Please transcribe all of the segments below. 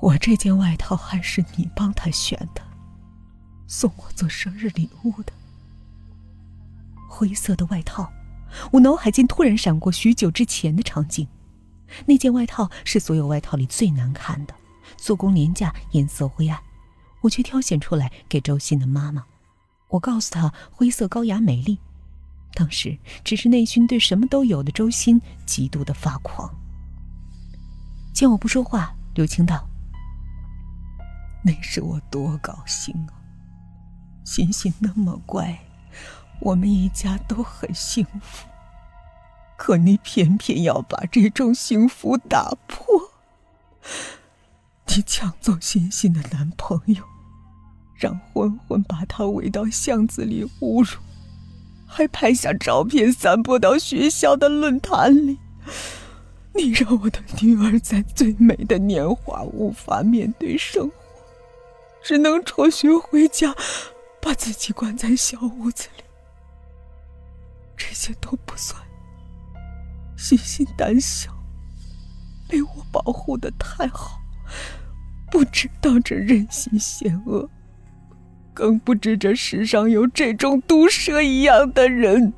我这件外套还是你帮他选的，送我做生日礼物的。灰色的外套，我脑海间突然闪过许久之前的场景。那件外套是所有外套里最难看的，做工廉价，颜色灰暗，我却挑选出来给周鑫的妈妈。我告诉她灰色高雅美丽。当时只是内心对什么都有的周鑫极度的发狂。见我不说话，刘青道。那时我多高兴啊！欣欣那么乖，我们一家都很幸福。可你偏偏要把这种幸福打破。你抢走欣欣的男朋友，让混混把她围到巷子里侮辱，还拍下照片散播到学校的论坛里。你让我的女儿在最美的年华无法面对生。只能辍学回家，把自己关在小屋子里。这些都不算，细心胆小，被我保护的太好，不知道这人心险恶，更不知这世上有这种毒蛇一样的人，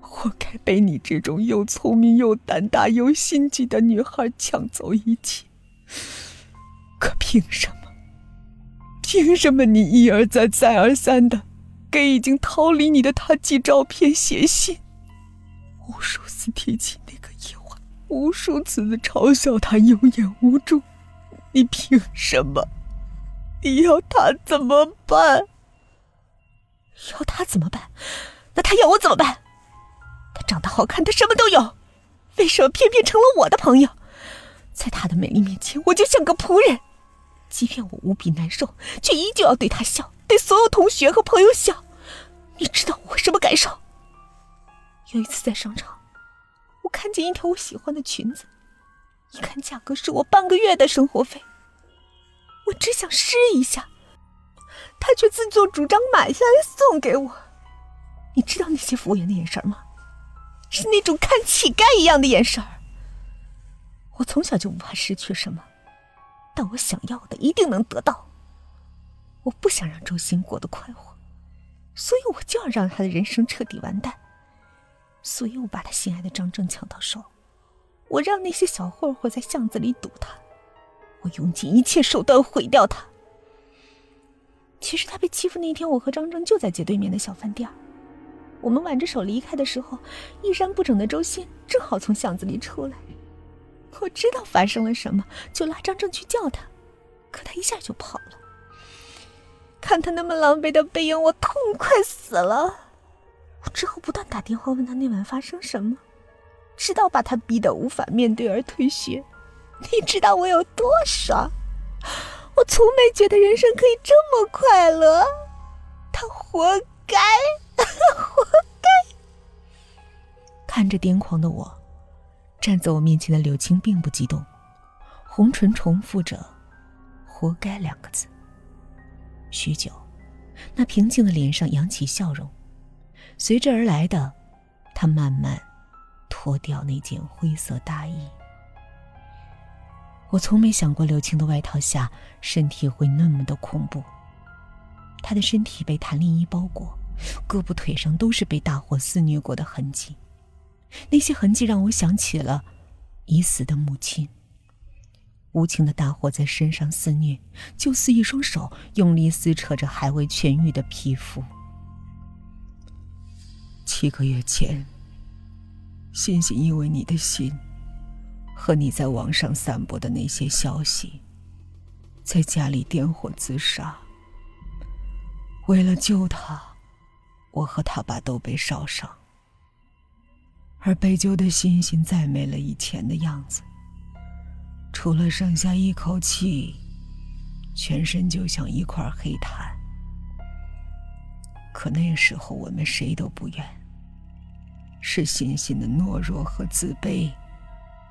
活该被你这种又聪明又胆大又心机的女孩抢走一切。可凭什么？凭什么你一而再、再而三的给已经逃离你的他寄照片、写信，无数次提起那个夜晚，无数次的嘲笑他有眼无珠？你凭什么？你要他怎么办？要他怎么办？那他要我怎么办？他长得好看，他什么都有，为什么偏偏成了我的朋友？在他的美丽面前，我就像个仆人。即便我无比难受，却依旧要对他笑，对所有同学和朋友笑。你知道我什么感受？有一次在商场，我看见一条我喜欢的裙子，一看价格是我半个月的生活费，我只想试一下，他却自作主张买下来送给我。你知道那些服务员的眼神吗？是那种看乞丐一样的眼神。我从小就不怕失去什么。但我想要的一定能得到。我不想让周鑫过得快活，所以我就要让他的人生彻底完蛋。所以我把他心爱的张正抢到手，我让那些小混混在巷子里堵他，我用尽一切手段毁掉他。其实他被欺负那天，我和张正就在街对面的小饭店。我们挽着手离开的时候，衣衫不整的周鑫正好从巷子里出来。我知道发生了什么，就拉张正去叫他，可他一下就跑了。看他那么狼狈的背影，我痛快死了。我之后不断打电话问他那晚发生什么，直到把他逼得无法面对而退学。你知道我有多爽？我从没觉得人生可以这么快乐。他活该，他 活该。看着癫狂的我。站在我面前的柳青并不激动，红唇重复着“活该”两个字。许久，那平静的脸上扬起笑容，随之而来的，他慢慢脱掉那件灰色大衣。我从没想过柳青的外套下身体会那么的恐怖。他的身体被弹力衣包裹，胳膊腿上都是被大火肆虐过的痕迹。那些痕迹让我想起了已死的母亲。无情的大火在身上肆虐，就似一双手用力撕扯着还未痊愈的皮肤。七个月前，欣欣因为你的信和你在网上散播的那些消息，在家里点火自杀。为了救她，我和他爸都被烧伤。而被救的欣欣再没了以前的样子，除了剩下一口气，全身就像一块黑炭。可那时候我们谁都不愿，是欣欣的懦弱和自卑，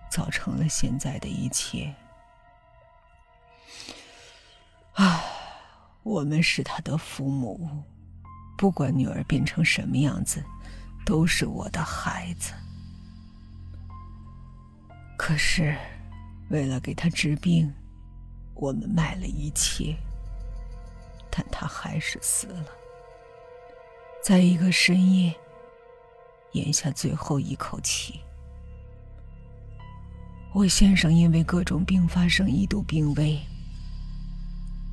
造成了现在的一切。啊，我们是他的父母，不管女儿变成什么样子。都是我的孩子，可是为了给他治病，我们卖了一切，但他还是死了，在一个深夜，咽下最后一口气。我先生因为各种并发症一度病危，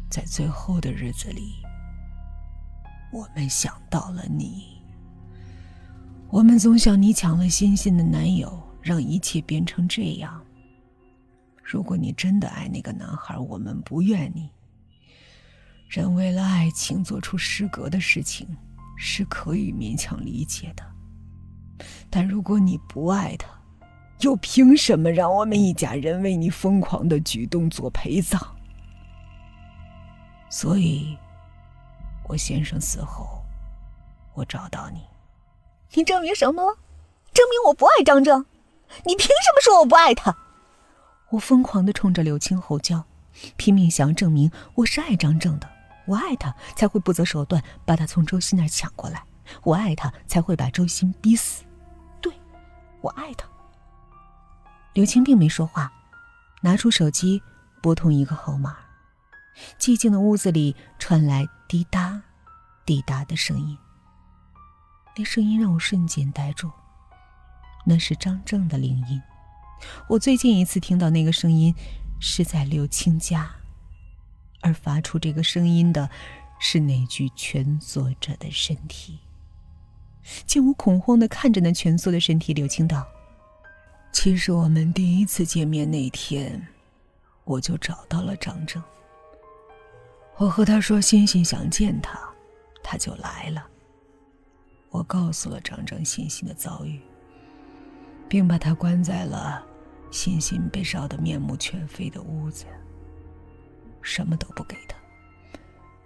在最后的日子里，我们想到了你。我们总想你抢了欣欣的男友，让一切变成这样。如果你真的爱那个男孩，我们不怨你。人为了爱情做出失格的事情，是可以勉强理解的。但如果你不爱他，又凭什么让我们一家人为你疯狂的举动做陪葬？所以，我先生死后，我找到你。你证明什么了？证明我不爱张正？你凭什么说我不爱他？我疯狂的冲着柳青吼叫，拼命想要证明我是爱张正的。我爱他，才会不择手段把他从周鑫那儿抢过来。我爱他，才会把周鑫逼死。对，我爱他。柳青并没说话，拿出手机拨通一个号码。寂静的屋子里传来滴答、滴答的声音。那声音让我瞬间呆住，那是张正的铃音。我最近一次听到那个声音，是在柳青家，而发出这个声音的，是那具蜷缩着的身体。见我恐慌的看着那蜷缩的身体，柳青道：“其实我们第一次见面那天，我就找到了张正。我和他说欣欣想见他，他就来了。我告诉了张正欣欣的遭遇。”并把他关在了欣欣被烧得面目全非的屋子，什么都不给他，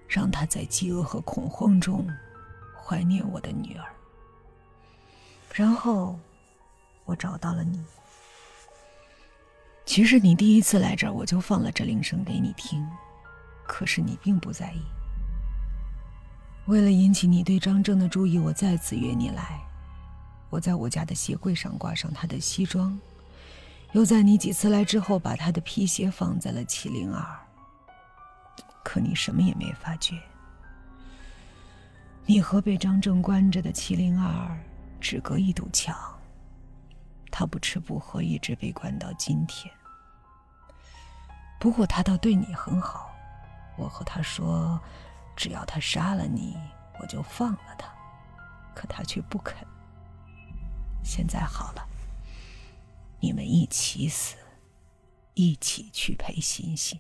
让他在饥饿和恐慌中怀念我的女儿。然后，我找到了你。其实你第一次来这儿，我就放了这铃声给你听，可是你并不在意。为了引起你对张正的注意，我再次约你来。我在我家的鞋柜上挂上他的西装，又在你几次来之后把他的皮鞋放在了七零二。可你什么也没发觉。你和被张正关着的七零二只隔一堵墙，他不吃不喝，一直被关到今天。不过他倒对你很好，我和他说，只要他杀了你，我就放了他，可他却不肯。现在好了，你们一起死，一起去陪欣欣，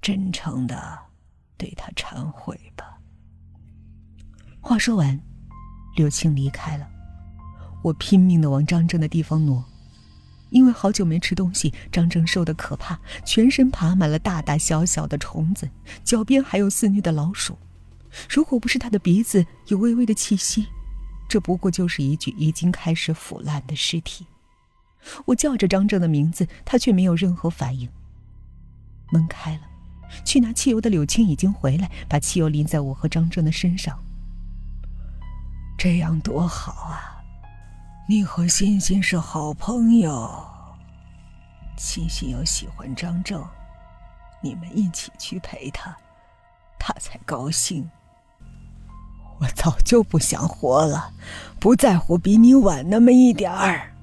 真诚的对他忏悔吧。话说完，柳青离开了。我拼命的往张正的地方挪，因为好久没吃东西，张正瘦的可怕，全身爬满了大大小小的虫子，脚边还有肆虐的老鼠。如果不是他的鼻子有微微的气息。这不过就是一具已经开始腐烂的尸体。我叫着张正的名字，他却没有任何反应。门开了，去拿汽油的柳青已经回来，把汽油淋在我和张正的身上。这样多好啊！你和欣欣是好朋友，欣欣又喜欢张正，你们一起去陪他，他才高兴。我早就不想活了，不在乎比你晚那么一点儿。